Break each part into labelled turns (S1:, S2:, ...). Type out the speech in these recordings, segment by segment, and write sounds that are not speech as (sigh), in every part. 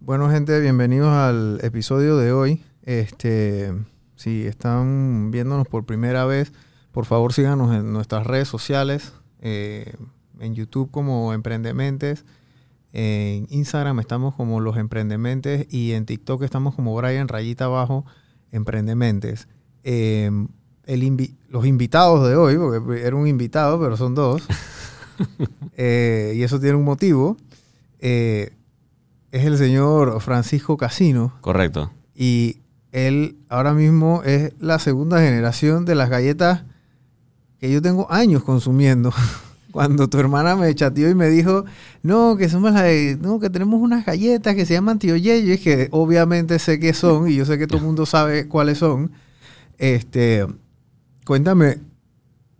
S1: Bueno, gente, bienvenidos al episodio de hoy. Este, si están viéndonos por primera vez, por favor síganos en nuestras redes sociales, eh, en YouTube como Emprendementes, en Instagram estamos como Los Emprendementes y en TikTok estamos como Brian Rayita Abajo Emprendementes. Eh, el invi- los invitados de hoy, porque era un invitado, pero son dos, (laughs) eh, y eso tiene un motivo, eh, es el señor Francisco Casino.
S2: Correcto.
S1: Y él ahora mismo es la segunda generación de las galletas que yo tengo años consumiendo. (laughs) Cuando tu hermana me chateó y me dijo, no, que somos las de- no, que tenemos unas galletas que se llaman tío Yeyo, y que obviamente sé qué son, y yo sé que todo el mundo sabe cuáles son. Este, cuéntame,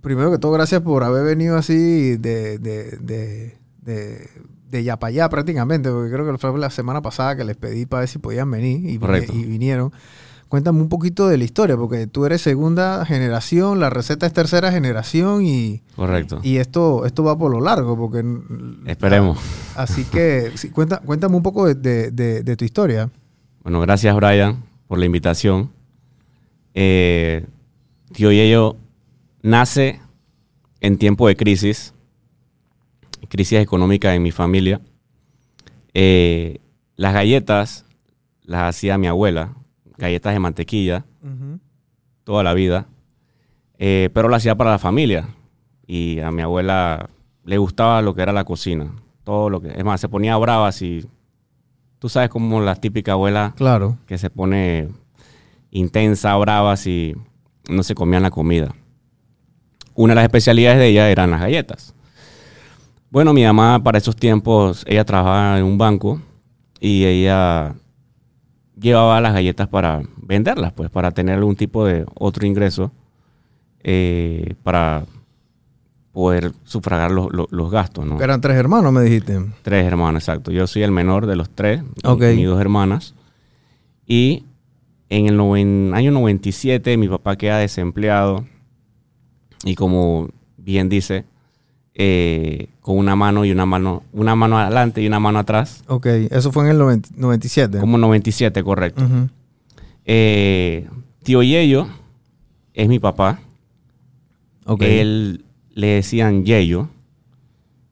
S1: primero que todo, gracias por haber venido así de, de, de, de, de ya para allá prácticamente, porque creo que fue la semana pasada que les pedí para ver si podían venir y, vinieron. Cuéntame un poquito de la historia, porque tú eres segunda generación, la receta es tercera generación y,
S2: Correcto.
S1: y esto, esto va por lo largo, porque...
S2: Esperemos.
S1: Así que (laughs) sí, cuenta, cuéntame un poco de, de- de- de tu historia.
S2: Bueno, gracias Brian por la invitación. Eh, Tío Yello nace en tiempo de crisis, crisis económica en mi familia. Eh, las galletas las hacía mi abuela, galletas de mantequilla, toda la vida, Eh, pero las hacía para la familia. Y a mi abuela le gustaba lo que era la cocina. Todo lo que, es más, se ponía brava si tú sabes como la típica abuela
S1: Claro.
S2: que se pone intensa, brava, si no se comían la comida. Una de las especialidades de ella eran las galletas. Bueno, mi mamá para esos tiempos, ella trabajaba en un banco y ella llevaba las galletas para venderlas, pues, para tener algún tipo de otro ingreso, eh, para poder sufragar los, los- los gastos, ¿no?
S1: Eran tres hermanos, me dijiste.
S2: Tres hermanos, exacto. Yo soy el menor de los tres, y-
S1: Ok.
S2: y mis dos hermanas. Y en el noven- año 97 mi papá queda desempleado y como bien dice, eh, con una mano y una mano, una mano adelante y una mano atrás,
S1: Ok, eso fue en el 90 97.
S2: como 97, correcto. Eh, tío Yello es mi papá.
S1: Ok.
S2: Él le decían Yello.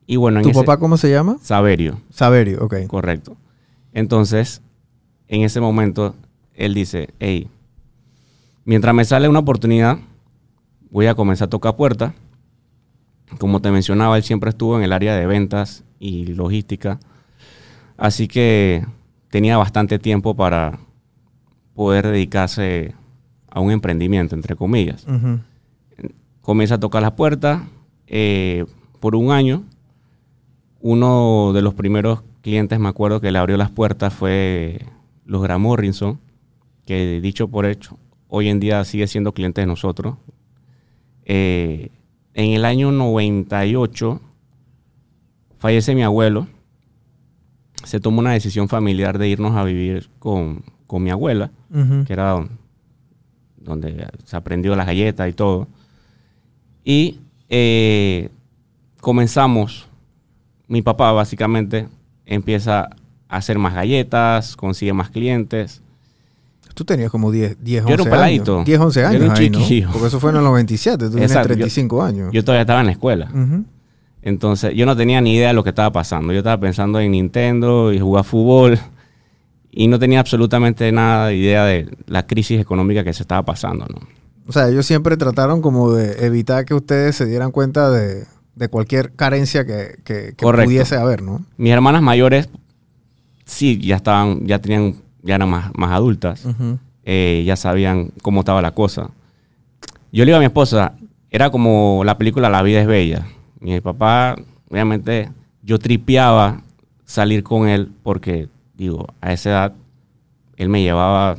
S2: Y bueno, en
S1: ¿Tu
S2: ese-
S1: papá cómo se llama?
S2: Saverio.
S1: Saverio, ok.
S2: Correcto. Entonces, en ese momento, él dice, hey, mientras me sale una oportunidad, voy a comenzar a tocar puertas. Como te mencionaba, él siempre estuvo en el área de ventas y logística. Así que tenía bastante tiempo para poder dedicarse a un emprendimiento, entre comillas comienza a tocar las puertas. eh, por un año, uno de los primeros clientes, me acuerdo, que le abrió las puertas fue los Graham Morrison, que dicho por hecho, hoy en día sigue siendo cliente de nosotros. Eh, en el año 98 fallece mi abuelo. Se tomó una decisión familiar de irnos a vivir con, con mi abuela que era don- donde se aprendió las galletas y todo. Y eh, comenzamos, mi papá básicamente empieza a hacer más galletas, consigue más clientes.
S1: Tú tenías como 10, 10
S2: Yo era
S1: 11
S2: un peladito.
S1: años. 10, 11
S2: Yo
S1: años
S2: era un
S1: ahí, ¿no?
S2: chiquillo.
S1: Porque eso fue en el 97. Tú tienes
S2: Exacto, yo-
S1: 35 años.
S2: Yo todavía estaba en la escuela. Entonces yo no tenía ni idea de lo que estaba pasando. Yo estaba pensando en Nintendo y jugar fútbol. Y no tenía absolutamente nada de idea de la crisis económica que se estaba pasando, ¿no?
S1: O sea, ellos siempre trataron como de evitar que ustedes se dieran cuenta de, de cualquier carencia que, que- pudiese haber, ¿no?
S2: Mis hermanas mayores sí ya estaban, ya tenían, ya eran más, más adultas. Eh, ya sabían cómo estaba la cosa. Yo le digo a mi esposa, era como la película La vida es bella. Mi papá, obviamente, yo tripeaba salir con él porque, digo, a esa edad, él me llevaba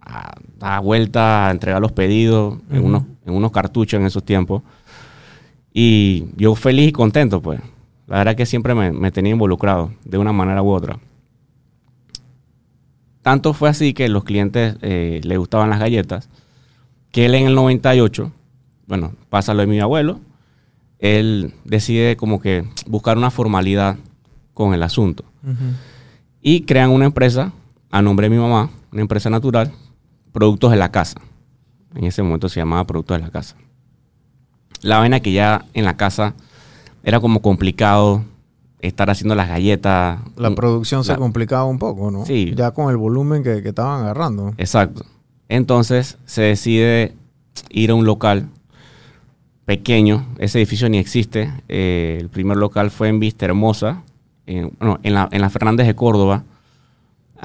S2: a dar vueltas, a entregar los pedidos en, unos, en unos cartuchos en esos tiempos. Y yo feliz y contento, pues. La verdad que siempre me, me tenía involucrado, de una manera u otra. Tanto fue así que los clientes eh, le gustaban las galletas, que él en el 98, bueno, pasa lo de mi abuelo, él decide como que buscar una formalidad con el asunto. Y crean una empresa a nombre de mi mamá, una empresa natural, Productos de la Casa. En ese momento se llamaba Productos de la Casa. La vaina que ya en la casa era como complicado estar haciendo las galletas.
S1: La producción se
S2: La-
S1: complicaba un poco, ¿no?
S2: Sí.
S1: Ya con el volumen que, que estaban agarrando.
S2: Exacto. Entonces se decide ir a un local pequeño. Ese edificio ni existe. Eh, el primer local fue en Vista Hermosa, en, bueno, en la, en la Fernández de Córdoba.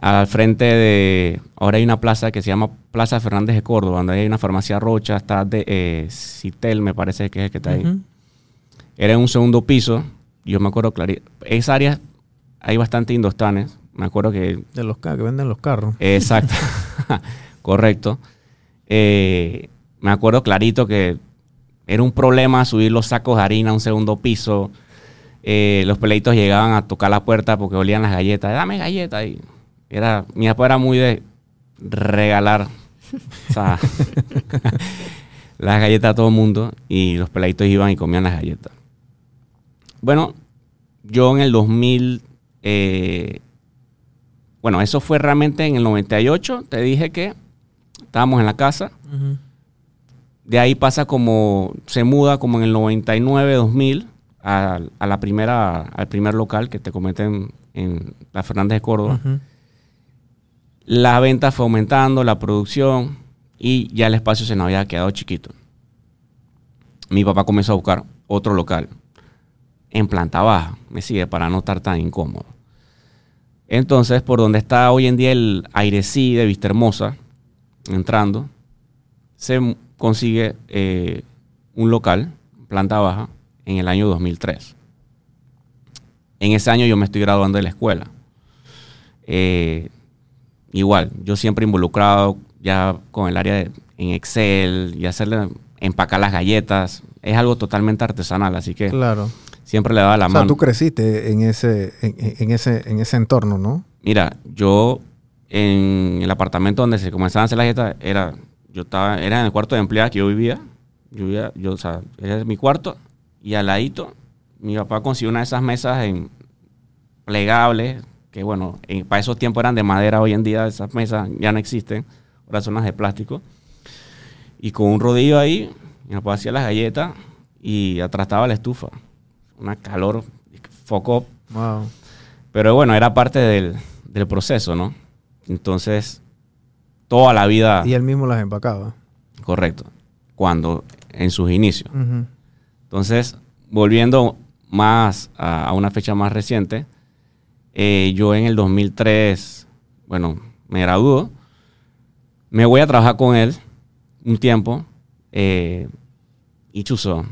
S2: Al frente de. Ahora hay una plaza que se llama Plaza Fernández de Córdoba, donde hay una farmacia Rocha, está de eh, Citel, me parece que es el que está ahí. Era en un segundo piso. Yo me acuerdo clarito. Esa área hay bastante indostanes. Me acuerdo que
S1: De los que venden los carros.
S2: Exacto. (laughs) Correcto. Eh, me acuerdo clarito que era un problema subir los sacos de harina a un segundo piso. Eh, los peleitos llegaban a tocar la puerta porque olían las galletas. Dame galletas. Y era, mi papá era muy de regalar o sea, (laughs) (laughs) las galletas a todo el mundo y los peleitos iban y comían las galletas. Bueno, yo en el 2000, eh, bueno, eso fue realmente en el 98, te dije que estábamos en la casa. De ahí pasa como, se muda como en el 99, 2000 a, a la primera, al primer local que te comenté en, la Fernández de Córdoba. La venta fue aumentando, la producción y ya el espacio se nos había quedado chiquito. Mi papá comenzó a buscar otro local en planta baja, me sigue para no estar tan incómodo. Entonces, por donde está hoy en día el Airecí de Vista Hermosa, entrando, se consigue eh, un local, planta baja, en el año 2003. En ese año yo me estoy graduando de la escuela. Eh, igual, yo siempre involucrado ya con el área de, en Excel y hacerle empacar las galletas. Es algo totalmente artesanal, así que
S1: Claro.
S2: Siempre le daba la
S1: O sea,
S2: mano.
S1: tú creciste en ese, en, en ese, en ese entorno, ¿no?
S2: Mira, yo en el apartamento donde se comenzaban a hacer las galletas, era, yo estaba, era en el cuarto de empleada que yo vivía. Yo vivía, yo, o sea, era mi cuarto y al ladito mi papá consiguió una de esas mesas en plegables, que bueno, en- para esos tiempos eran de madera, hoy en día esas mesas ya no existen, ahora son las de plástico. Y con un rodillo ahí, mi papá hacía las galletas y atrás estaba la estufa. Una calor, foco
S1: Wow.
S2: pero bueno, era parte del, del proceso, ¿no? Entonces, toda la vida,
S1: Y él mismo las empacaba.
S2: correcto, cuando en sus inicios. Entonces, volviendo más a, a una fecha más reciente, eh, yo en el 2003, bueno, me graduó, me voy a trabajar con él un tiempo eh, y chuzo.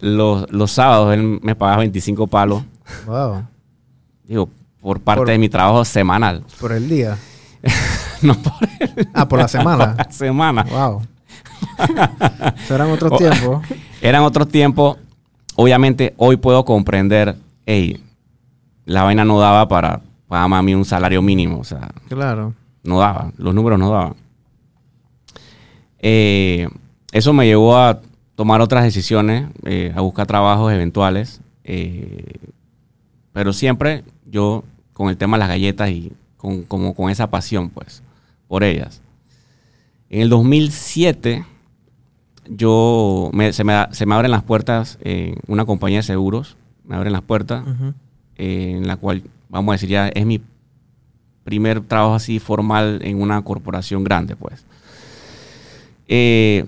S2: Los, los sábados él me pagaba 25 palos,
S1: Wow.
S2: digo, por parte
S1: Por-
S2: de mi trabajo semanal.
S1: Por el día. (laughs)
S2: no por el-
S1: Ah, por la semana.
S2: por la semana.
S1: Wow. Eran otros (laughs) tiempos.
S2: Eran otros tiempos. Obviamente, hoy puedo comprender, hey, la vaina no daba para pagarme a mí un salario mínimo. O sea,
S1: Claro.
S2: no daba. Los números no daban. Eh, eso me llevó a tomar otras decisiones, eh, a buscar trabajos eventuales. eh, pero siempre yo con el tema de las galletas y con, como con esa pasión, pues, por ellas. En el 2007, yo me- se, me, se me abren las puertas en una compañía de seguros. Me abren las puertas eh, en la cual, vamos a decir, ya es mi primer trabajo así formal en una corporación grande, pues. Eh,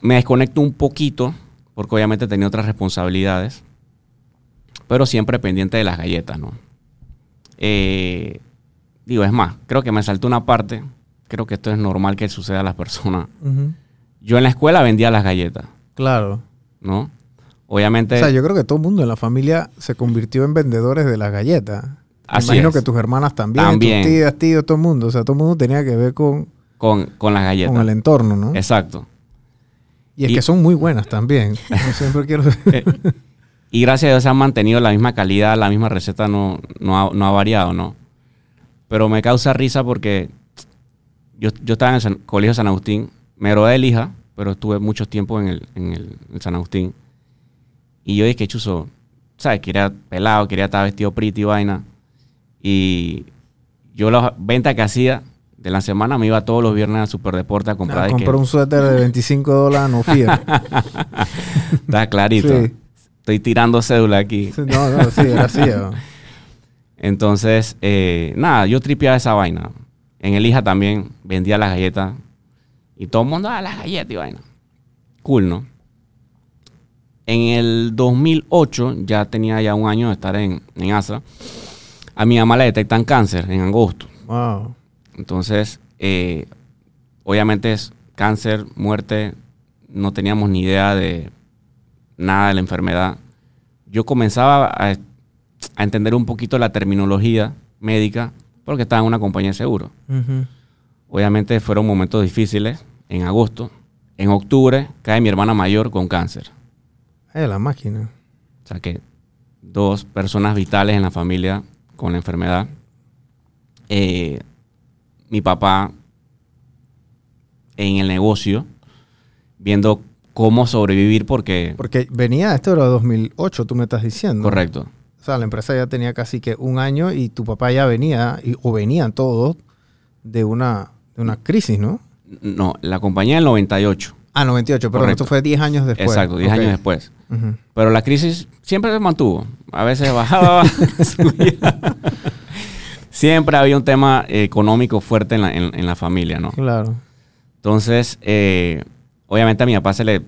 S2: me desconecto un poquito, porque obviamente tenía otras responsabilidades, pero siempre pendiente de las galletas, ¿no? Eh, digo, es más, creo que me saltó una parte, creo que esto es normal que suceda a las personas. Yo en la escuela vendía las galletas,
S1: Claro.
S2: ¿no? Obviamente...
S1: O sea, yo creo que todo el mundo en la familia se convirtió en vendedores de las galletas.
S2: Así
S1: imagino
S2: es.
S1: que tus hermanas también,
S2: También.
S1: tus tías, tíos, todo el mundo. O sea, todo el mundo tenía que ver con,
S2: con, con las galletas.
S1: con el entorno, ¿no?
S2: Exacto.
S1: Y es
S2: y-
S1: que son muy buenas también. (laughs) Yo siempre quiero...
S2: Eh, y gracias a Dios se han mantenido la misma calidad, la misma receta no, no, ha, no ha variado, ¿no? Pero me causa risa porque yo, yo estaba en el San- Colegio San Agustín, me gradué de Lija, pero estuve mucho tiempo en el, en el en San Agustín. Y yo dije, chuzo, ¿sabes? Quería pelado, quería estar vestido pretty y vaina. Y yo la venta que hacía de la semana me iba todos los viernes a Superdeporte a comprar. De
S1: compré
S2: que-
S1: un suéter de 25 dólares, no fiel. (laughs)
S2: Está clarito.
S1: Sí.
S2: Estoy tirando cédula aquí.
S1: No, no, sí, era así. ah.
S2: Entonces, eh, nada, yo tripeaba esa vaina. En el hija también vendía las galletas. Y todo el mundo, ah, las galletas y vaina. Cool, ¿no? En el 2008, ya tenía ya un año de estar en, en ASA. A mi mamá le detectan cáncer en agosto.
S1: Wow.
S2: Entonces, eh, obviamente es cáncer, muerte. No teníamos ni idea de nada de la enfermedad. Yo comenzaba a, a entender un poquito la terminología médica porque estaba en una compañía de seguro. Obviamente fueron momentos difíciles en agosto. En octubre cae mi hermana mayor con cáncer.
S1: Eh, la máquina.
S2: O sea que dos personas vitales en la familia con la enfermedad. Eh, mi papá en el negocio, viendo cómo sobrevivir porque...
S1: Porque venía, esto era 2008, tú me estás diciendo.
S2: Correcto.
S1: O sea, la empresa ya tenía casi que un año y tu papá ya venía, y- o venían todos, de una, de una crisis, ¿no?
S2: No, la compañía del 98.
S1: Ah, 98, perdón,
S2: Correcto.
S1: esto fue 10 años después.
S2: Exacto, 10
S1: Ok.
S2: años después. Pero la crisis siempre se mantuvo. A veces bajaba, (laughs) subía. Siempre había un tema eh, económico fuerte en la, en- en la familia, ¿no?
S1: Claro.
S2: Entonces, eh, obviamente a mi papá se le... Él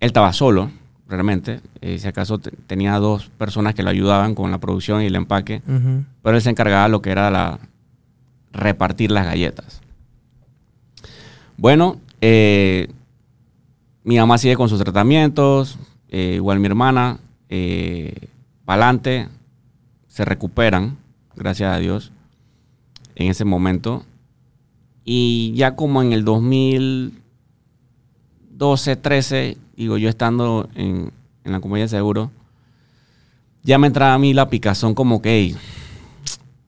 S2: estaba solo, realmente. Eh, si acaso te- tenía dos personas que lo ayudaban con la producción y el empaque.
S1: Ujú.
S2: Pero él se encargaba de lo que era la... repartir las galletas. Bueno, eh, mi mamá sigue con sus tratamientos. igual mi hermana. Pa'lante. Se recuperan, gracias a Dios. En ese momento. Y ya como en el 2012, 13, digo yo estando en, en la compañía de seguro, ya me entraba a mí la picazón como que "Ey,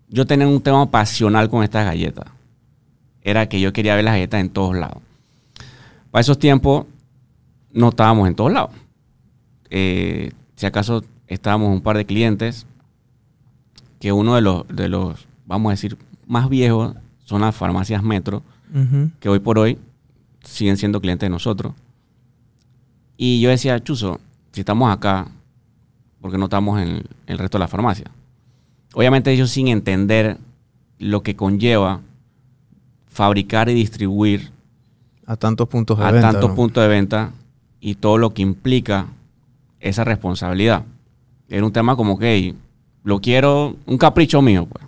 S2: yo tenía un tema pasional con estas galletas. Era que yo quería ver las galletas en todos lados. Para esos tiempos no estábamos en todos lados. Eh, si acaso estábamos un par de clientes, que uno de los, de los, vamos a decir, más viejos son las farmacias Metro, que hoy por hoy siguen siendo clientes de nosotros. Y yo decía, Chuzo, si estamos acá, porque no estamos en el resto de la farmacia? Obviamente ellos sin entender lo que conlleva fabricar y distribuir
S1: A tantos puntos de
S2: a
S1: venta.
S2: tantos
S1: ¿no?
S2: puntos de venta y todo lo que implica esa responsabilidad. Era un tema como que "Ey, lo quiero, un capricho mío. Pues.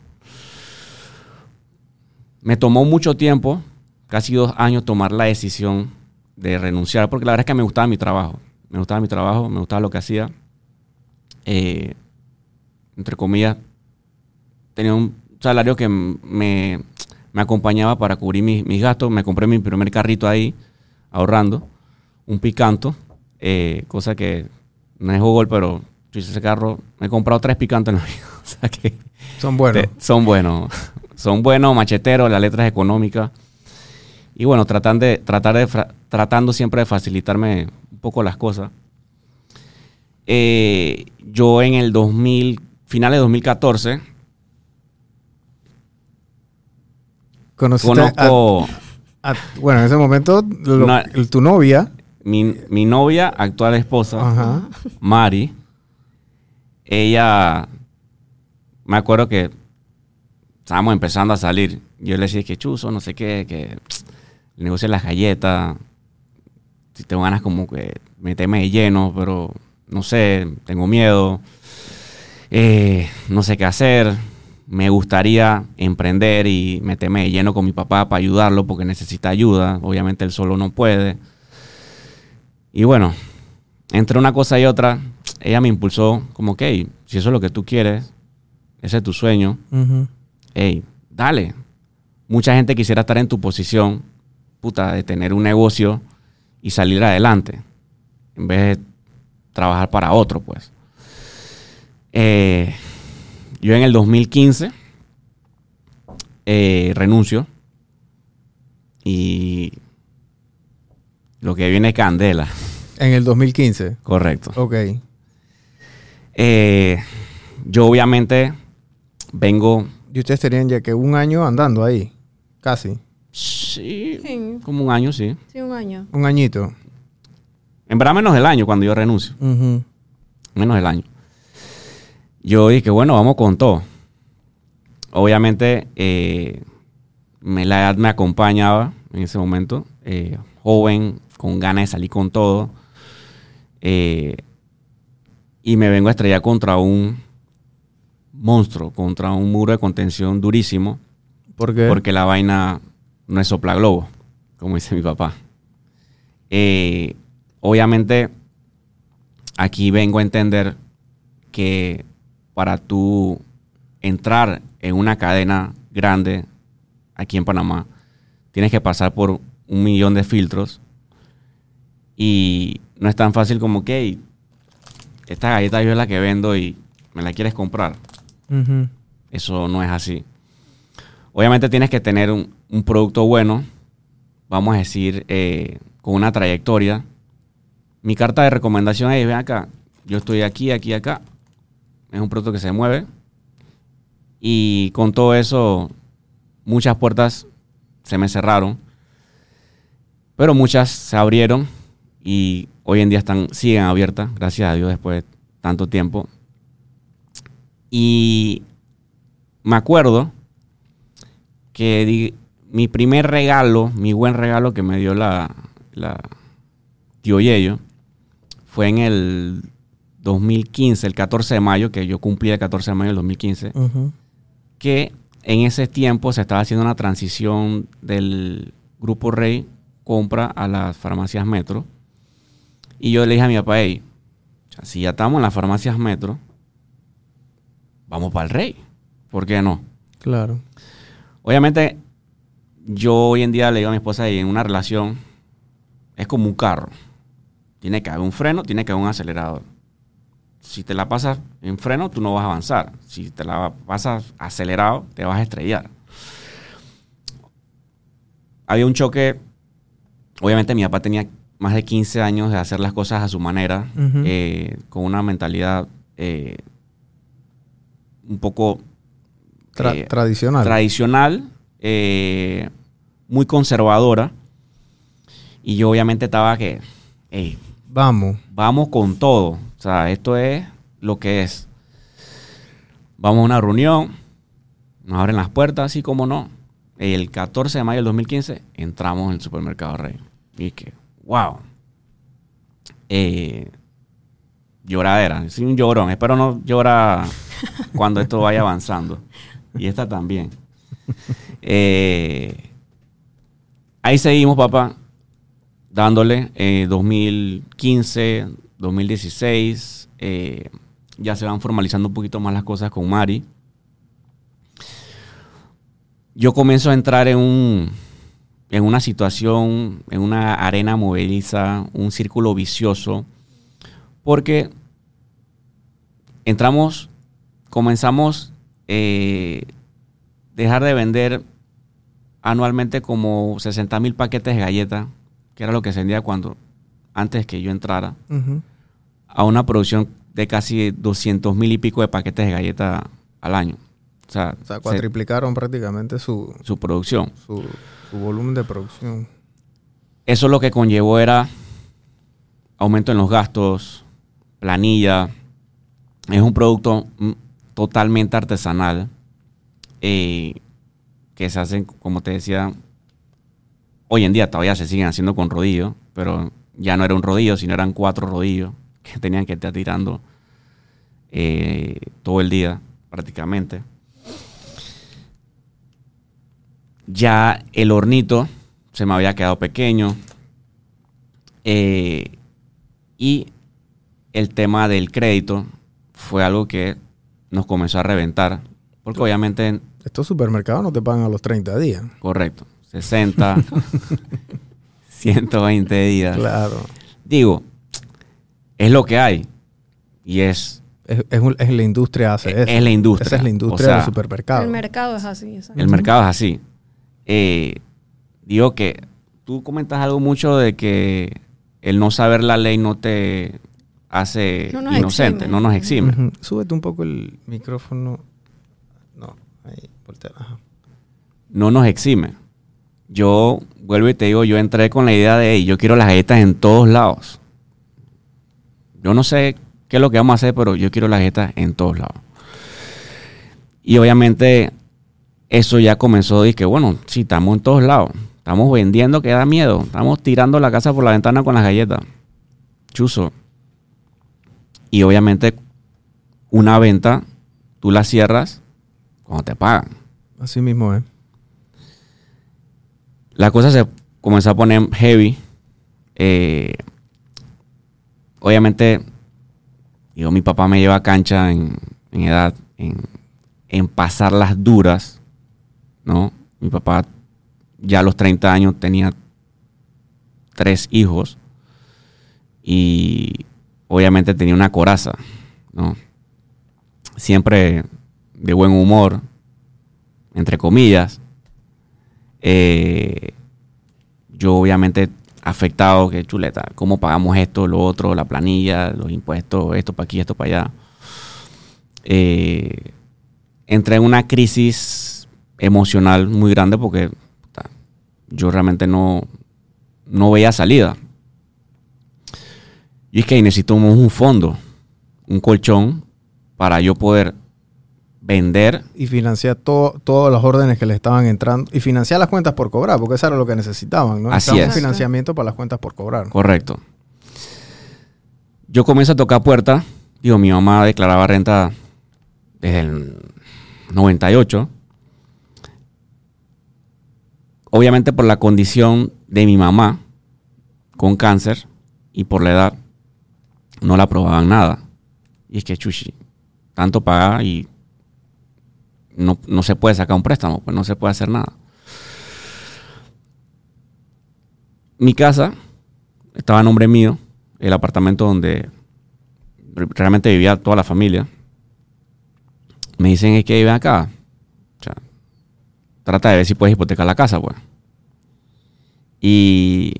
S2: Me tomó mucho tiempo, casi dos años, tomar la decisión de renunciar, porque la verdad es que me gustaba mi trabajo. Me gustaba mi trabajo, me gustaba lo que hacía. Eh, entre comillas, tenía un salario que me, me acompañaba para cubrir mis, mis gastos. Me compré mi primer carrito ahí, ahorrando, un picanto, eh, cosa que no es gol, pero ese carro, me he comprado tres picantes en la vida. o sea que
S1: Son buenos.
S2: te- son buenos. (laughs) Son buenos, macheteros, la letra es económica. Y bueno, tratan de, tratar de, tratando siempre de facilitarme un poco las cosas. Eh, yo en el 2000, finales de 2014,
S1: Conociste
S2: conozco
S1: a- bueno, en ese momento, lo- tu novia.
S2: mi, mi novia, actual esposa,
S1: Ajá.
S2: Mari. Ella, me acuerdo que estábamos empezando a salir. Yo le decía que chuzo, no sé qué, que el negocio de las galletas. Si tengo ganas como que meterme de lleno, pero no sé, tengo miedo. Eh, no sé qué hacer. Me gustaría emprender y meterme de lleno con mi papá para ayudarlo porque necesita ayuda. Obviamente él solo no puede. Y bueno, entre una cosa y otra, ella me impulsó como que, "Hey, si eso es lo que tú quieres, ese es tu sueño, hey, dale. Mucha gente quisiera estar en tu posición, puta, de tener un negocio y salir adelante, en vez de trabajar para otro, pues. Eh, yo en el 2015 eh, renuncio y lo que viene es candela,
S1: En el 2015.
S2: correcto.
S1: Ok.
S2: Eh, yo obviamente vengo
S1: Y ustedes tenían ya que un año andando ahí, casi.
S2: Sí,
S3: Sí,
S2: como un año, sí.
S3: sí, un año.
S1: Un añito.
S2: En verdad menos del año cuando yo renuncio. Menos del año. Yo dije, bueno, vamos con todo. Obviamente, eh, me- la edad me acompañaba en ese momento. eh, joven, con ganas de salir con todo. Eh, y me vengo a estrellar contra un monstruo, contra un muro de contención durísimo.
S1: ¿Por qué?
S2: Porque la vaina no es sopla globo, como dice mi papá. Eh, obviamente, aquí vengo a entender que para tú entrar en una cadena grande aquí en Panamá, tienes que pasar por un millón de filtros y no es tan fácil como que "Hey, esta galleta yo es la que vendo y me la quieres comprar. Eso no es así. Obviamente tienes que tener un, un producto bueno, vamos a decir, eh, con una trayectoria. Mi carta de recomendación es, ven acá, yo estoy aquí, aquí, acá. Es un producto que se mueve. Y con todo eso, muchas puertas se me cerraron. Pero muchas se abrieron y hoy en día están, siguen abiertas, gracias a Dios, después de tanto tiempo. Y me acuerdo que di- mi primer regalo, mi buen regalo que me dio la, la tío Yello, fue en el 2015, el 14 de mayo, que yo cumplí el 14 de mayo del 2015,
S1: Ujú.
S2: que en ese tiempo se estaba haciendo una transición del Grupo Rey compra a las farmacias Metro. Y yo le dije a mi papá, hey, si ya estamos en las farmacias Metro, vamos para el Rey. ¿Por qué no?
S1: Claro.
S2: Obviamente, yo hoy en día le digo a mi esposa, y en una relación es como un carro. Tiene que haber un freno, tiene que haber un acelerador. Si te la pasas en freno, tú no vas a avanzar. Si te la pasas acelerado, te vas a estrellar. Había un choque. Obviamente, mi papá tenía más de 15 años de hacer las cosas a su manera, eh, con una mentalidad eh, un poco
S1: Tra-
S2: eh,
S1: tradicional.
S2: tradicional, muy conservadora. Y yo obviamente estaba que, "Ey,
S1: Vamos.
S2: vamos con todo. O sea, esto es lo que es. Vamos a una reunión, nos abren las puertas, así como no. El 14 de mayo del 2015 entramos en el supermercado Rey. Y que, wow. Eh, lloradera, soy un llorón. Espero no llora cuando esto vaya avanzando. Y esta también. Eh, ahí seguimos, papá, dándole. eh, 2015, 2016. eh, ya se van formalizando un poquito más las cosas con Mari. Yo comienzo a entrar en un en una situación, en una arena movediza, un círculo vicioso, porque entramos, comenzamos eh, dejar de vender anualmente como 60 mil paquetes de galletas, que era lo que se vendía cuando, antes que yo entrara, a una producción de casi 200 mil y pico de paquetes de galletas al año. O sea,
S1: O sea,
S2: se-
S1: cuatriplicaron prácticamente su,
S2: su producción.
S1: su, su volumen de producción.
S2: Eso lo que conllevó era aumento en los gastos, planilla. Es un producto mm, totalmente artesanal eh, que se hacen, como te decía, hoy en día todavía se siguen haciendo con rodillo, pero ya no era un rodillo, sino eran cuatro rodillos que tenían que estar tirando eh, todo el día prácticamente. Ya el hornito se me había quedado pequeño. eh, y el tema del crédito fue algo que nos comenzó a reventar. Porque obviamente,
S1: Estos supermercados no te pagan a los 30 días.
S2: correcto, 60, 120 (laughs) días.
S1: Claro.
S2: Digo, es lo que hay. Y es,
S1: Es, es un- es la industria hace eso.
S2: es la industria.
S1: Esa es la industria
S2: O sea,
S1: del supermercado.
S3: El mercado es así. exacto.
S2: El mercado es así. Eh, digo que tú comentas algo mucho de que el no saber la ley no te hace
S3: No nos
S2: inocente,
S3: exime.
S2: no nos exime.
S1: Ujú. Súbete un poco el micrófono. No, ahí, Voltear, ajá.
S2: no nos exime. Yo vuelvo y te digo, yo entré con la idea de, "Ey, yo quiero las galletas en todos lados. Yo no sé qué es lo que vamos a hacer, pero yo quiero las galletas en todos lados. Y obviamente eso ya comenzó y que, bueno, sí, estamos en todos lados. Estamos vendiendo que da miedo. Estamos tirando la casa por la ventana con las galletas. Chuzo. Y obviamente una venta, tú la cierras cuando te pagan.
S1: Así mismo es.
S2: la cosa se comenzó a poner heavy. Eh, obviamente, digo, mi papá me lleva a cancha en, en edad, en, en pasar las duras, ¿no? Mi papá ya a los 30 años tenía tres hijos y obviamente tenía una coraza, ¿no? Siempre de buen humor, entre comillas. Eh, yo obviamente afectado, que chuleta, ¿cómo pagamos esto, lo otro, la planilla, los impuestos, esto para aquí, esto para allá? Eh, entré en una crisis emocional muy grande porque yo realmente no, no veía salida. Y es que necesitamos un fondo, un colchón, para yo poder vender
S1: Y financiar todo, todas las órdenes que le estaban entrando. Y financiar las cuentas por cobrar, porque eso era lo que necesitaban, ¿no?
S2: Así es.
S1: financiamiento para las cuentas por cobrar.
S2: Correcto. Yo comienzo a tocar puertas. Digo, mi mamá declaraba renta desde el 98. Obviamente por la condición de mi mamá con cáncer y por la edad no la aprobaban nada. Y es que chuchi, tanto pagar y no, no se puede sacar un préstamo, pues no se puede hacer nada. Mi casa estaba a nombre mío, el apartamento donde re- realmente vivía toda la familia. Me dicen es que viven acá. Trata de ver si puedes hipotecar la casa, pues. Y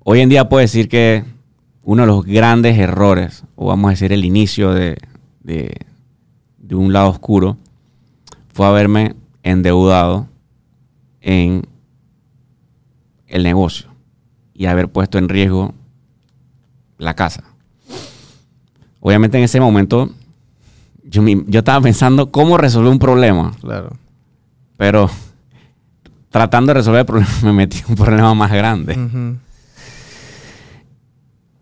S2: hoy en día puedo decir que uno de los grandes errores, o vamos a decir el inicio de, de, un lado oscuro, fue haberme endeudado en el negocio y haber puesto en riesgo la casa. Obviamente en ese momento yo, yo estaba pensando cómo resolver un problema,
S1: Claro.
S2: Pero tratando de resolver el problema (laughs) me metí en un problema más grande.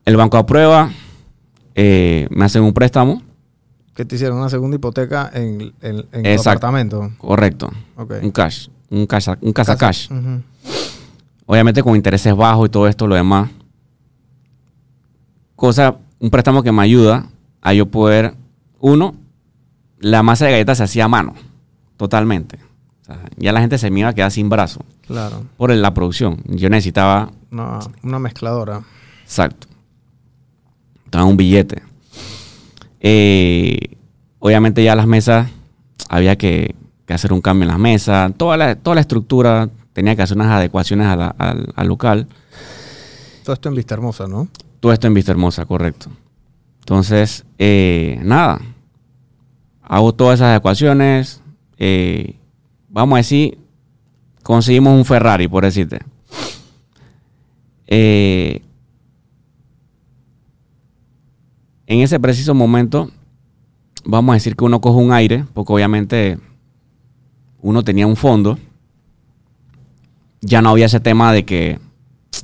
S2: El banco aprueba, eh, me hacen un préstamo,
S1: Que te hicieron una segunda hipoteca en, en, en tu
S2: Exacto.
S1: apartamento.
S2: correcto, un cash, un casa, un casa cash.
S1: Ujú.
S2: Obviamente con intereses bajos y todo esto, lo demás. Cosa, un préstamo que me ayuda a yo poder, uno, la masa de galletas se hacía a mano, totalmente. Sea, ya la gente se me iba a quedar sin brazo
S1: Claro.
S2: por la producción. Yo necesitaba,
S1: Una, una mezcladora.
S2: exacto, estaba un billete. Eh, obviamente ya las mesas, había que, que hacer un cambio en las mesas, toda la, toda la estructura, tenía que hacer unas adecuaciones a la- al- al local.
S1: Todo esto en Vista Hermosa, ¿no?
S2: Todo esto en Vista Hermosa, correcto. Entonces, eh, nada. Hago todas esas ecuaciones. eh, vamos a decir, conseguimos un Ferrari, por decirte. Eh, en ese preciso momento, vamos a decir que uno coge un aire, porque obviamente uno tenía un fondo. Ya no había ese tema de que,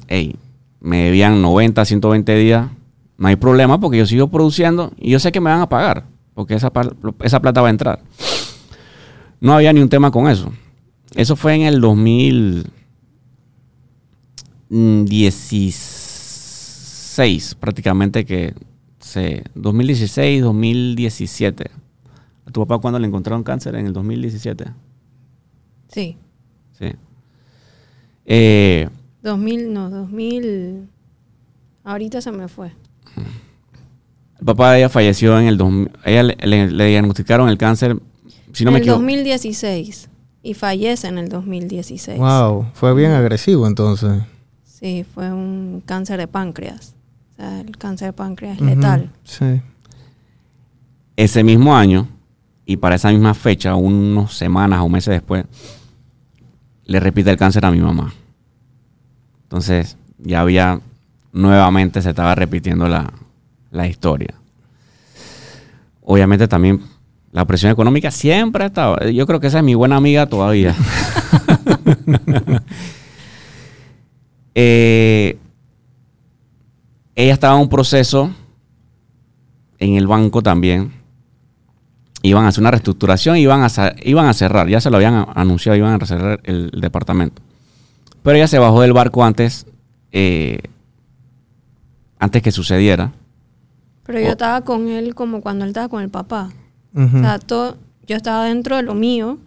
S2: hey, me debían 90, 120 días, no hay problema porque yo sigo produciendo y yo sé que me van a pagar, porque esa, esa plata va a entrar. No había ni un tema con eso. Eso fue en el 2016, prácticamente que se 2016, 2017. ¿A tu papá cuándo le encontraron cáncer? En el 2017.
S3: Sí.
S2: Sí. Eh,
S3: 2000, no, 2000. Ahorita se me fue.
S2: El papá de ella falleció en el 2000. Ella le, le- le diagnosticaron el cáncer, si no
S3: en
S2: me
S3: el
S2: equivoco.
S3: 2016. Y fallece en el 2016.
S1: Wow. Fue bien agresivo entonces.
S3: Sí, fue un cáncer de páncreas. O sea, el cáncer de páncreas es
S1: Ujú.
S3: letal.
S1: Sí.
S2: Ese mismo año, y para esa misma fecha, unos semanas o meses después, le repite el cáncer a mi mamá. Entonces, ya había nuevamente se estaba repitiendo la, la historia. Obviamente también la presión económica siempre ha estado. Yo creo que esa es mi buena amiga todavía. (laughs) Eh, ella estaba en un proceso en el banco también. Iban a hacer una reestructuración, iban a, iban a cerrar, ya se lo habían anunciado, iban a cerrar el, el departamento. Pero ella se bajó del barco antes, eh, antes que sucediera.
S3: Pero yo estaba con él como cuando él estaba con el papá. O sea, todo, yo estaba dentro de lo mío,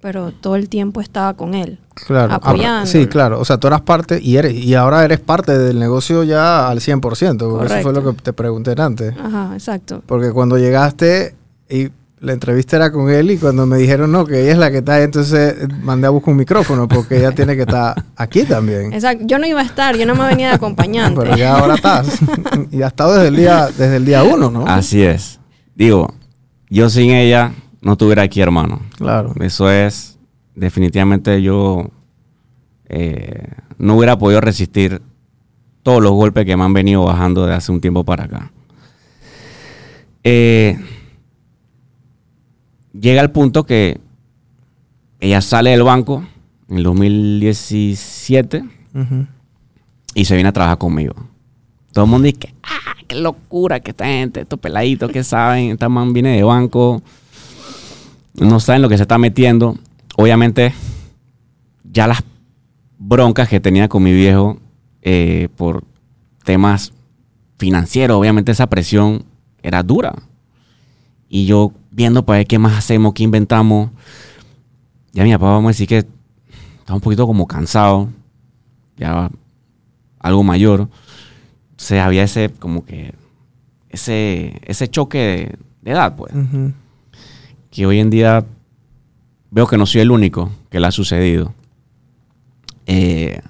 S3: pero todo el tiempo estaba con él.
S1: Claro. Ah,
S3: apoyándolo.
S1: sí, claro. O sea, tú eras parte y eres y ahora eres parte del negocio ya al 100%, porque eso fue lo que te pregunté antes.
S3: Ajá, exacto.
S1: Porque cuando llegaste y la entrevista era con él y cuando me dijeron no, que ella es la que está, ahí, entonces eh, mandé a buscar un micrófono porque ella tiene que estar aquí también.
S3: Exacto. Yo no iba a estar, yo no me venía de acompañante.
S1: Pero ya ahora estás. (laughs) y has estado desde el día, desde el día uno, ¿no?
S2: Así es. Digo, yo sin ella no estuviera aquí, hermano.
S1: Claro.
S2: Eso es, definitivamente yo eh, no hubiera podido resistir todos los golpes que me han venido bajando de hace un tiempo para acá. Eh, llega el punto que ella sale del banco en el 2017
S1: Ujú.
S2: y se viene a trabajar conmigo. Todo el mundo dice, ah, qué locura que esta gente, estos peladitos que saben, esta man viene de banco, no saben lo que se está metiendo. Obviamente, ya las broncas que tenía con mi viejo eh, por temas financieros, obviamente esa presión era dura. Y yo viendo para ver qué más hacemos, qué inventamos. Ya mi papá, vamos a decir que está un poquito como cansado, ya algo mayor. O sea, había ese, como que, ese, ese choque de, de edad, pues que hoy en día veo que no soy el único que le ha sucedido. Eh,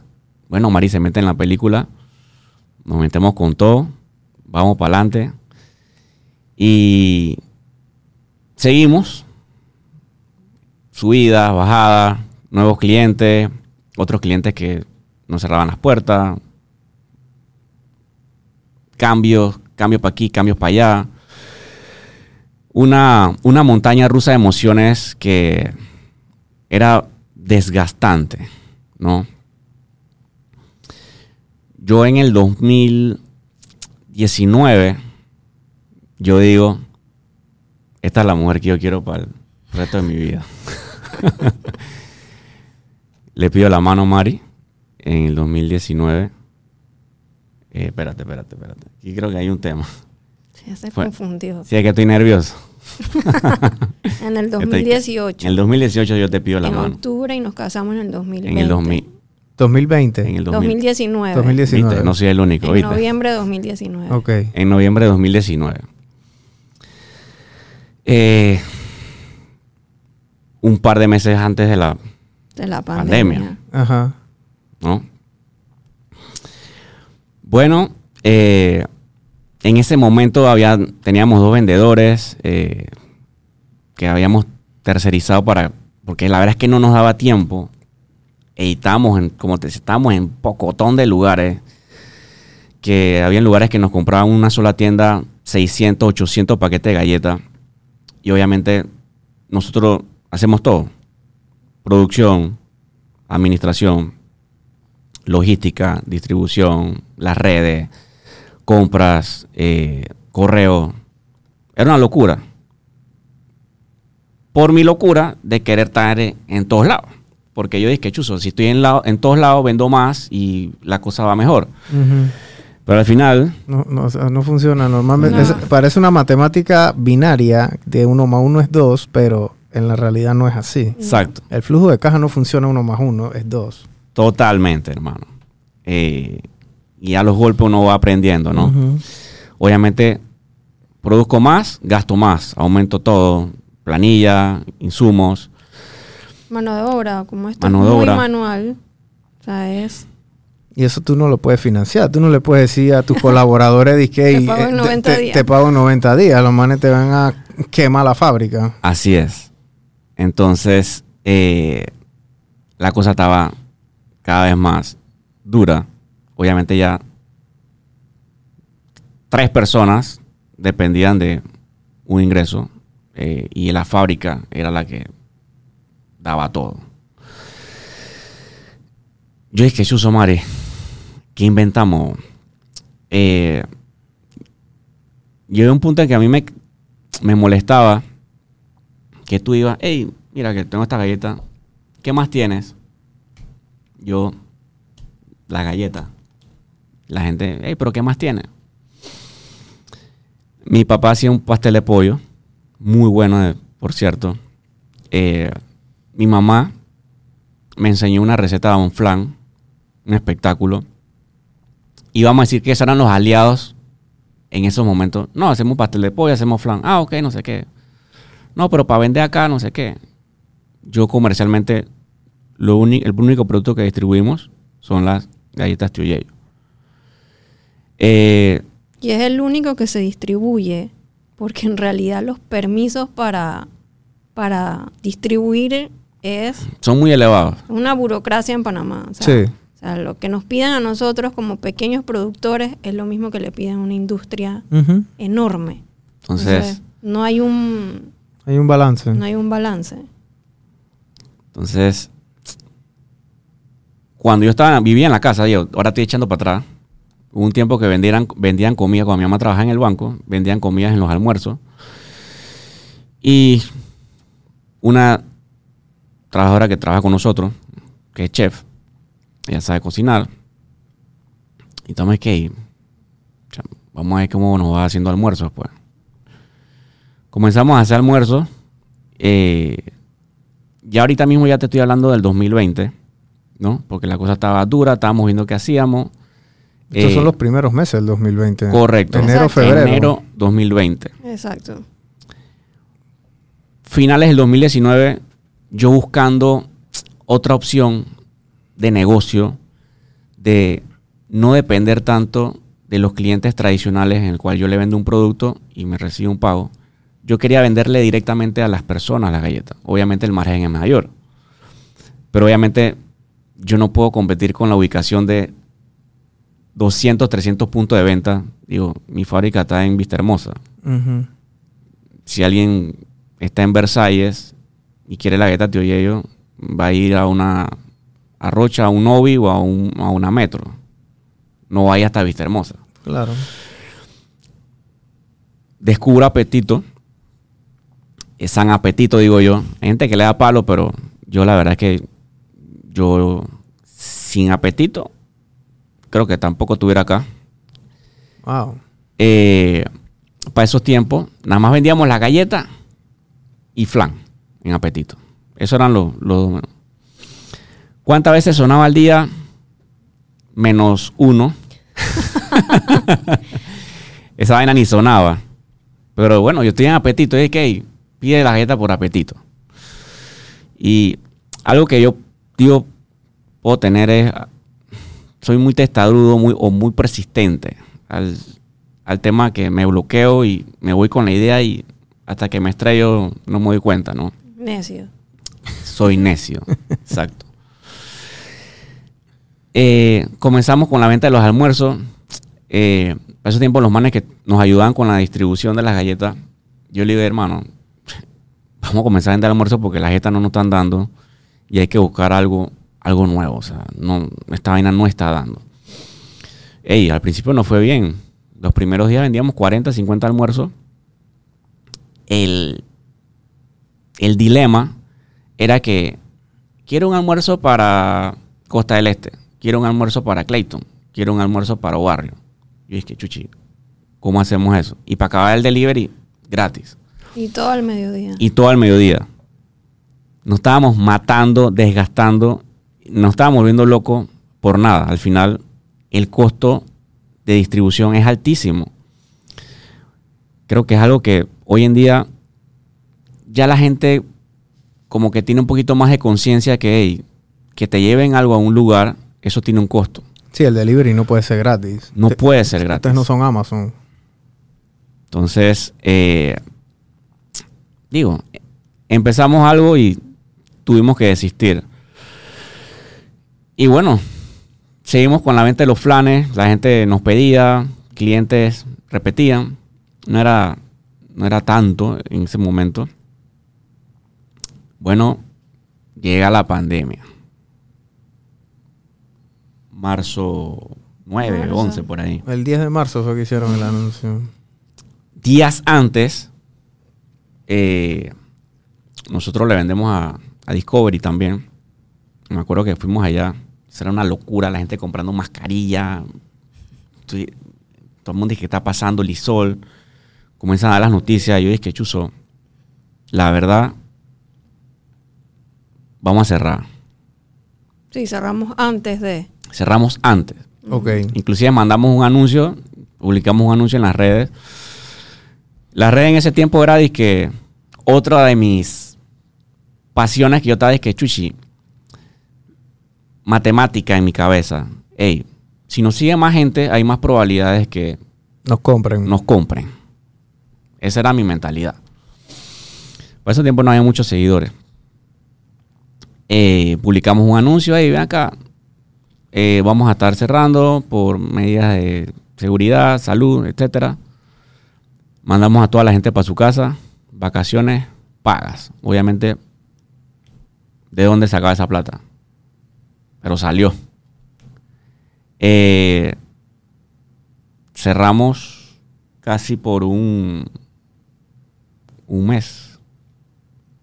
S2: bueno, Mari se mete en la película, nos metemos con todo, vamos para adelante y seguimos. Subidas, bajadas, nuevos clientes, otros clientes que nos cerraban las puertas, cambios, cambios para aquí, cambios para allá una, una montaña rusa de emociones que era desgastante, ¿no? Yo en el 2019, yo digo, esta es la mujer que yo quiero para el resto de mi vida. (laughs) Le pido la mano a Mari en el 2019. Eh, espérate, espérate, espérate. Aquí creo que hay un tema.
S3: Ya se
S2: Fue-
S3: confundió.
S2: Sí, es que estoy nervioso. (laughs)
S3: En el
S2: Estoy-
S3: 2018.
S2: En el 2018 yo te pido la
S3: en
S2: mano.
S3: octubre y nos casamos en el 2020.
S2: En el 2000.
S1: 2020.
S2: En el 2000.
S3: 2019.
S1: 2019.
S2: ¿Viste? No soy el único,
S3: En
S2: ¿viste?
S3: noviembre de 2019.
S1: Ok.
S2: En noviembre de 2019. Eh, un par de meses antes de la...
S3: De la
S2: Pandemia.
S3: pandemia.
S1: Ajá.
S2: ¿no? Bueno, eh, en ese momento teníamos dos vendedores eh, que habíamos tercerizado para... Porque la verdad es que no nos daba tiempo. Y estábamos en, como te estábamos en pocotón de lugares. Que había lugares que nos compraban una sola tienda 600, 800 paquetes de galletas. Y obviamente nosotros hacemos todo. Producción, administración, logística, distribución, las redes, compras, eh, correo. Era una locura. Por mi locura de querer estar en- todos lados. Porque yo dije, chuzo, si estoy en, lado- en todos lados, vendo más y la cosa va mejor. Pero al final,
S1: No, no, o sea, no funciona normalmente.
S3: No.
S1: es- parece una matemática binaria de uno más uno es dos, pero en la realidad no es así.
S2: exacto.
S1: El flujo de caja no funciona uno más uno, es dos.
S2: Totalmente, hermano. Eh, y a los golpes uno va aprendiendo, ¿no? Obviamente, produzco más, gasto más, aumento todo, planilla, insumos.
S3: Mano de obra, como esto
S2: Mano
S3: es
S2: de
S3: muy
S2: obra.
S3: manual. O sea, es...
S1: Y eso tú no lo puedes financiar. Tú no le puedes decir a tus colaboradores de que (laughs)
S3: Te
S1: "Ey,
S3: pago en
S1: eh,
S3: 90
S1: te,
S3: días".
S1: te pago en 90 días. Los manes te van a quema la fábrica.
S2: Así es. Entonces, eh, la cosa estaba cada vez más dura. Obviamente ya tres personas dependían de un ingreso eh, y la fábrica era la que daba todo. Yo dije, Chuso Mare, ¿qué inventamos? Eh, llegué a un punto en que a mí me, me molestaba que tú ibas, hey, mira que tengo esta galleta, ¿qué más tienes? Yo, la galleta. La gente, hey, pero ¿qué más tienes? Mi papá hacía un pastel de pollo, muy bueno, eh, por cierto. Eh, mi mamá me enseñó una receta de un flan, un espectáculo. Y vamos a decir que esos eran los aliados en esos momentos. No, hacemos pastel de pollo, hacemos flan. Ah, ok, no sé qué. No, pero para vender acá, no sé qué. Yo comercialmente, lo único, el único producto que distribuimos son las galletas Tuyello. Eh,
S3: Y es el único que se distribuye, porque en realidad los permisos para, para distribuir es
S2: son muy elevados.
S3: una burocracia en Panamá. O sea,
S1: Sí.
S3: o sea, lo que nos piden a nosotros como pequeños productores es lo mismo que le piden a una industria enorme.
S2: Entonces,
S3: no hay un
S1: Hay un balance.
S3: no hay un balance.
S2: entonces, cuando yo estaba, vivía en la casa, yo ahora estoy echando para atrás. Hubo un tiempo que vendían comida, cuando mi mamá trabajaba en el banco, vendían comidas en los almuerzos. Y una trabajadora que trabaja con nosotros, que es chef, ella sabe cocinar. Y estamos que vamos a ver cómo nos va haciendo almuerzos, pues. Comenzamos a hacer almuerzos. eh, ya ahorita mismo ya te estoy hablando del 2020, ¿no? Porque la cosa estaba dura, estábamos viendo qué hacíamos.
S1: Estos
S2: Eh,
S1: son los primeros meses del 2020.
S2: Correcto.
S1: Enero,
S3: Exacto.
S1: febrero.
S2: Enero 2020.
S3: Exacto.
S2: Finales del 2019, yo buscando otra opción de negocio, de no depender tanto de los clientes tradicionales en el cual yo le vendo un producto y me recibo un pago. Yo quería venderle directamente a las personas la galleta. Obviamente el margen es mayor. Pero obviamente yo no puedo competir con la ubicación de 200, 300 puntos de venta. Digo, mi fábrica está en Vista Hermosa. Si alguien está en Versalles y quiere la galleta Tío Yello, va a ir a una a Rocha, a un Novi o a, un- a una Metro. No vaya hasta Vista Hermosa.
S1: Claro.
S2: Descubro apetito. Es San apetito, digo yo. Hay gente que le da palo, pero yo la verdad es que yo sin apetito creo que tampoco estuviera acá.
S1: Wow.
S2: Eh, para esos tiempos, nada más vendíamos la galleta y flan en apetito. Eso eran los, los. ¿Cuántas veces sonaba al día? Menos uno. (laughs) Esa vaina ni sonaba. Pero bueno, yo estoy en apetito. Y es que pide la galleta por apetito. Y algo que yo, digo, puedo tener es soy muy testarudo muy, o muy persistente al, al tema que me bloqueo y me voy con la idea y hasta que me estrello no me doy cuenta, ¿no?
S3: Necio.
S2: Soy necio. (laughs) Exacto. Eh, comenzamos con la venta de los almuerzos. Eh, a ese tiempo los manes que nos ayudaban con la distribución de las galletas, yo le dije, hermano, vamos a comenzar a vender almuerzos porque las galletas no nos están dando y hay que buscar algo, algo nuevo. O sea, no, esta vaina no está dando. Ey, al principio no fue bien. Los primeros días vendíamos 40, 50 almuerzos. El, el dilema era que quiero un almuerzo para Costa del Este, quiero un almuerzo para Clayton, quiero un almuerzo para Barrio. Yo dije, chuchi, ¿cómo hacemos eso? Y para acabar el delivery, gratis.
S3: Y todo al mediodía.
S2: Y todo al mediodía. Nos estábamos matando, desgastando, nos estábamos volviendo locos por nada. Al final, el costo de distribución es altísimo. Creo que es algo que hoy en día ya la gente como que tiene un poquito más de conciencia que hey, que te lleven algo a un lugar, eso tiene un costo.
S1: Sí, el delivery no puede ser gratis.
S2: No
S1: Te-
S2: puede ser gratis.
S1: Ustedes no son Amazon.
S2: Entonces, eh, digo, empezamos algo y tuvimos que desistir. Y bueno, seguimos con la venta de los flanes, la gente nos pedía, clientes repetían, no era, no era tanto en ese momento. Bueno, llega la pandemia. Marzo 9,
S3: Marzo.
S2: 11 por ahí.
S1: El 10 de marzo fue que hicieron el anuncio.
S2: días antes, eh, nosotros le vendemos a, a Discovery también. Me acuerdo que fuimos allá. Eso era una locura, la gente comprando mascarilla. Estoy- todo el mundo dice que está pasando Lisol. Comienzan a dar las noticias. Yo dije que chuzo. La verdad, vamos a cerrar.
S3: Sí, cerramos antes de.
S2: Cerramos antes.
S1: Ok.
S2: Inclusive mandamos un anuncio, publicamos un anuncio en las redes. Las redes en ese tiempo era de que otra de mis pasiones que yo estaba es que chuchi, matemática en mi cabeza. Ey, si nos sigue más gente, hay más probabilidades que
S1: Nos compren.
S2: nos compren. Esa era mi mentalidad. Por ese tiempo no había muchos seguidores. Eh, publicamos un anuncio ahí, ven acá. Eh, vamos a estar cerrando por medidas de seguridad, salud, etcétera. Mandamos a toda la gente para su casa. Vacaciones pagas. Obviamente, ¿de dónde sacaba esa plata? Pero salió. Eh, cerramos casi por un, un mes,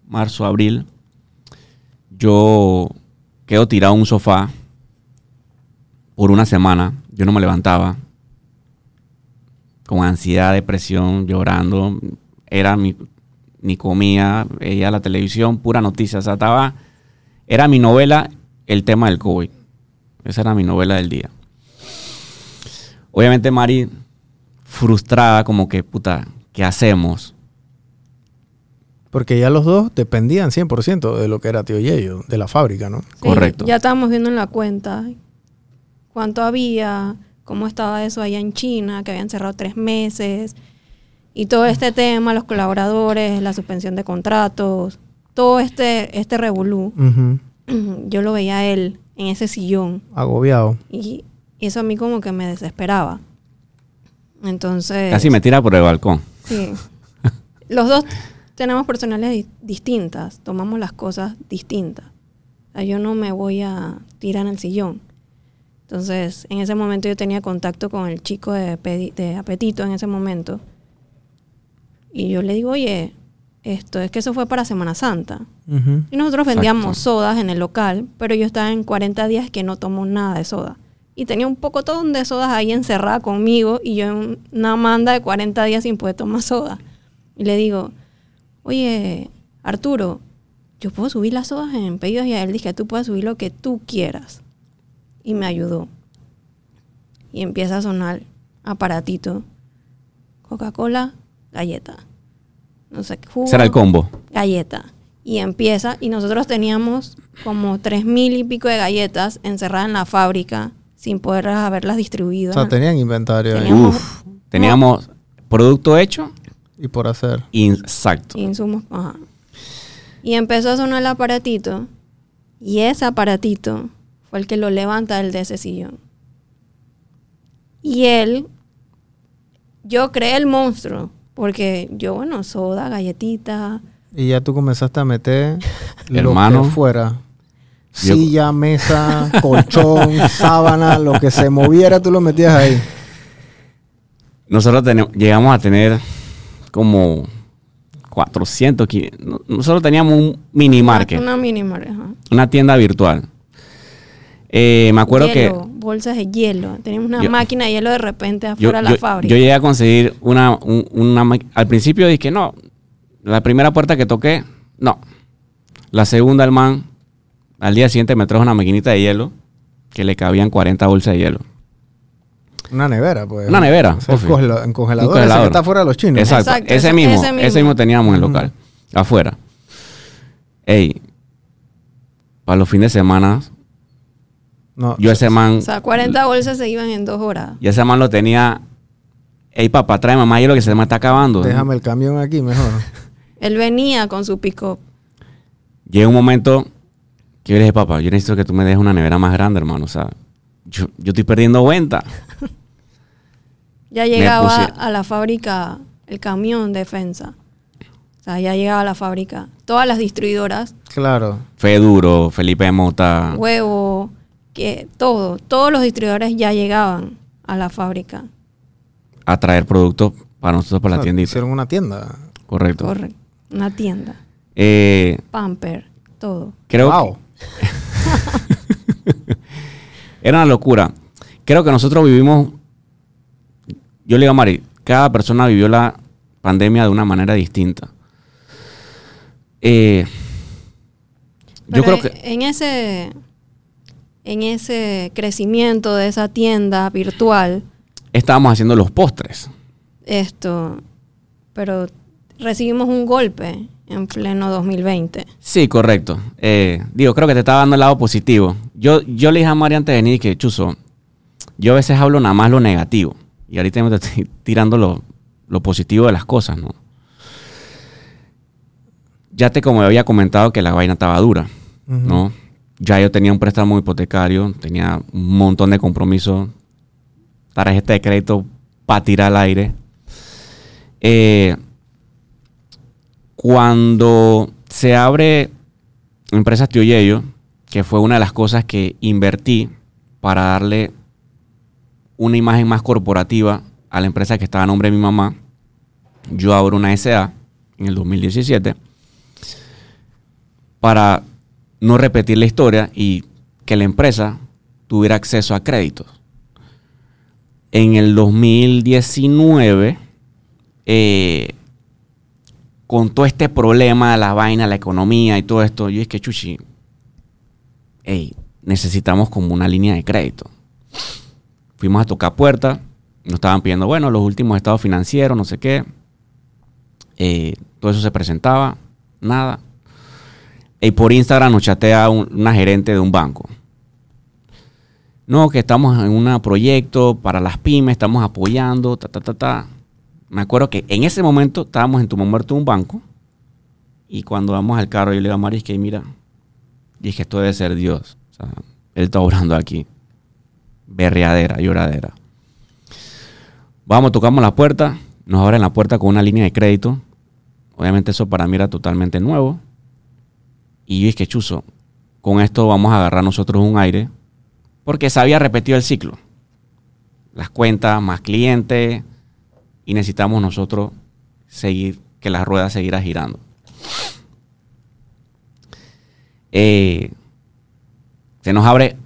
S2: marzo, abril. Yo quedo tirado en un sofá por una semana. Yo no me levantaba. Con ansiedad, depresión, llorando. Era mi, ni comía, veía la televisión, pura noticia. O sea, estaba, era mi novela el tema del COVID. Esa era mi novela del día. Obviamente Mari, frustrada, como que, puta, ¿qué hacemos?
S1: Porque ya los dos dependían 100% de lo que era Tío Yello, de la fábrica, ¿no?
S3: Sí,
S2: Correcto.
S3: Ya estábamos viendo en la cuenta cuánto había, cómo estaba eso allá en China, que habían cerrado tres meses. Y todo este tema, los colaboradores, la suspensión de contratos, todo este, este revolú, (clears throat) yo lo veía a él en ese sillón.
S1: Agobiado.
S3: Y eso a mí como que me desesperaba. Entonces...
S2: Casi me tira por el balcón.
S3: Sí. (laughs) Los dos tenemos personalidades di- distintas, tomamos las cosas distintas. O sea, yo no me voy a tirar en el sillón. Entonces, en ese momento yo tenía contacto con el chico de, de apetito en ese momento. Y yo le digo, oye, esto es que eso fue para Semana Santa. Y nosotros vendíamos
S2: Exacto.
S3: sodas en el local, pero yo estaba en 40 días que no tomo nada de soda. Y tenía un pocotón de sodas ahí encerrada conmigo y yo en una manda de 40 días sin poder tomar soda. Y le digo, oye, Arturo, yo puedo subir las sodas en pedidos y a él dije, tú puedes subir lo que tú quieras. Y me ayudó. Y empieza a sonar aparatito. Coca-Cola, galleta. No sé qué jugo
S2: Ese era el combo.
S3: galleta. Y empieza, y nosotros teníamos como tres mil y pico de galletas encerradas en la fábrica sin poder haberlas distribuido.
S1: O sea, tenían inventario ahí.
S3: Teníamos-
S2: Uf, teníamos producto hecho,
S1: Y por hacer.
S2: exacto.
S3: insumos. Ajá. Y empezó a sonar el aparatito, y ese aparatito fue el que lo levanta él de ese sillón. Y él, yo creé el monstruo, porque yo, bueno, soda, galletita,
S1: Y ya tú comenzaste a meter
S2: Hermano. (laughs)
S1: lo que fuera.
S2: Yo-
S1: Silla, mesa, colchón, (laughs) sábana, lo que se moviera, tú lo metías ahí.
S2: Nosotros tenemos- llegamos a tener como 400. qui- no- Nosotros teníamos un mini market,
S3: una mini market, ajá.
S2: una tienda virtual. Eh, me acuerdo
S3: hielo, bolsas de hielo. Teníamos una
S2: Yo-
S3: máquina de hielo de repente afuera de la
S2: yo-
S3: fábrica.
S2: yo llegué a conseguir una, un- una Al principio dije, no. La primera puerta que toqué, no. La segunda, el man, al día siguiente me trajo una maquinita de hielo que le cabían 40 bolsas de hielo.
S1: Una nevera, pues.
S2: Una nevera,
S1: O sea, congelador,
S2: Un
S1: ese que
S2: congelador.
S1: está fuera de los chinos.
S2: Exacto,
S3: Exacto,
S2: ese,
S3: ese-
S2: mismo,
S3: ese
S2: ese
S3: mismo.
S2: teníamos en el local, afuera. Ey, para los fines de semana,
S1: No,
S2: yo ese man,
S3: o sea, 40 bolsas se iban en dos horas.
S2: y ese man lo tenía, ey papá, trae mamá hielo que se me está acabando.
S1: Déjame el camión aquí mejor. (laughs)
S3: Él venía con su pick-up.
S2: Llega un momento que yo le dije, papá, yo necesito que tú me dejes una nevera más grande, hermano. O sea, yo, yo estoy perdiendo venta. (laughs)
S3: Ya llegaba a la fábrica el camión defensa. O sea, ya llegaba a la fábrica. Todas las distribuidoras,
S1: Claro.
S2: Fe duro, Felipe Mota.
S3: huevo, que todo, todos los distribuidores ya llegaban a la fábrica.
S2: a traer productos para nosotros para
S1: O
S2: la
S1: sea,
S2: tiendita.
S1: Hicieron una tienda.
S2: Correcto.
S3: Correcto. Una tienda.
S2: Eh,
S3: Pamper, todo.
S2: creo
S1: wow.
S2: que (laughs) era una locura. Creo que nosotros vivimos, yo le digo a Mari, cada persona vivió la pandemia de una manera distinta. Eh, yo creo que
S3: en ese en ese crecimiento de esa tienda virtual,
S2: estábamos haciendo los postres.
S3: esto, pero recibimos un golpe en pleno 2020.
S2: Sí, correcto. Eh, digo, creo que te estaba dando el lado positivo. Yo, yo le dije a Mari antes de venir que, Chuzo, yo a veces hablo nada más lo negativo. Y ahorita me estoy (laughs) tirando lo, lo positivo de las cosas, ¿no? Ya te como había comentado que la vaina estaba dura, ¿no? Ya yo tenía un préstamo hipotecario, tenía un montón de compromisos, tarjeta de crédito para tirar al aire. Eh, cuando se abre Empresas Tío Yello, que fue una de las cosas que invertí para darle una imagen más corporativa a la empresa que estaba a nombre de mi mamá, yo abro una SA en el 2017 para no repetir la historia y que la empresa tuviera acceso a créditos. En el 2019, eh, con todo este problema de la vaina, la economía y todo esto, yo es que chuchi, hey, necesitamos como una línea de crédito. Fuimos a tocar puertas, nos estaban pidiendo, bueno, los últimos estados financieros, no sé qué. Eh, todo eso se presentaba, nada. Y por Instagram nos chatea un- una gerente de un banco. No, que estamos en un proyecto para las pymes, estamos apoyando, ta, ta, ta, ta. Me acuerdo que en ese momento estábamos en tu muerto un banco. Y cuando vamos al carro, yo le digo a Mari, es que mira, dije, esto debe ser Dios. O él está obrando aquí. Berreadera, lloradera. Vamos, tocamos la puerta, nos abren la puerta con una línea de crédito. Obviamente eso para mí era totalmente nuevo. Y yo dije, chuzo, con esto vamos a agarrar nosotros un aire. Porque se había repetido el ciclo. Las cuentas, más clientes. Y necesitamos nosotros seguir, que la rueda siguiera girando. Eh, se nos abre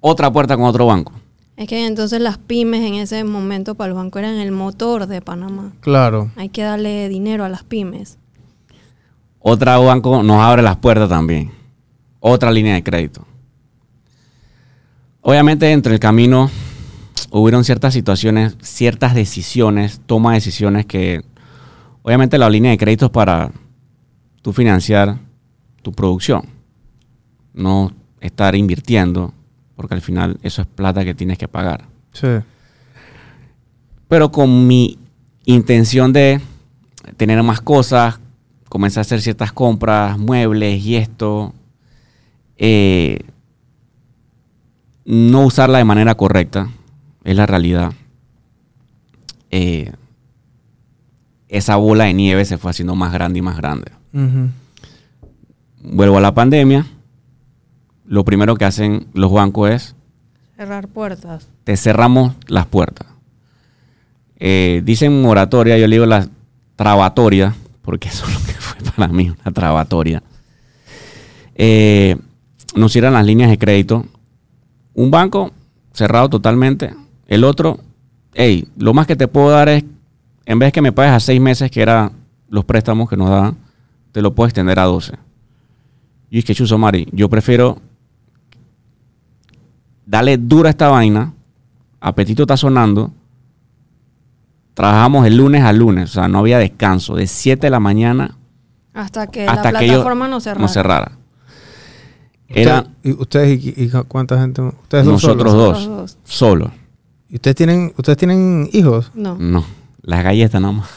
S2: otra puerta con otro banco.
S3: Es que entonces las pymes en ese momento para los bancos eran el motor de Panamá.
S1: Claro.
S3: Hay que darle dinero a las pymes.
S2: Otro banco nos abre las puertas también. Otra línea de crédito. Obviamente, entre el camino hubieron ciertas situaciones, ciertas decisiones, toma de decisiones que, obviamente, la línea de crédito es para tú financiar tu producción. No estar invirtiendo, porque al final eso es plata que tienes que pagar.
S1: Sí.
S2: Pero con mi intención de tener más cosas, comencé a hacer ciertas compras, muebles y esto, eh, no usarla de manera correcta, es la realidad. Eh, esa bola de nieve se fue haciendo más grande y más grande. Vuelvo a la pandemia. Lo primero que hacen los bancos es
S3: Cerrar puertas.
S2: te cerramos las puertas. Eh, dicen moratoria, yo le digo la trabatoria, porque eso es lo que fue para mí, una trabatoria. Eh, nos cierran las líneas de crédito. Un banco cerrado totalmente. El otro, hey, lo más que te puedo dar es, en vez que me pagues a seis meses, que eran los préstamos que nos daban, te lo puedo extender a 12. Y es que, Chuso Mari, yo prefiero dale dura esta vaina. Apetito está sonando. Trabajamos el lunes a lunes, o sea, no había descanso. De 7 de la mañana
S3: Hasta que
S2: hasta
S3: la
S2: que
S3: plataforma no cerrara.
S2: no cerrara. Era
S1: Usted- ¿Y ustedes y, y cuánta gente? Ustedes dos
S2: nosotros
S1: solos?
S2: dos,
S3: Nosotros dos.
S2: solo.
S1: ¿Y ustedes tienen, ustedes tienen hijos?
S3: No.
S2: No, las galletas nada más.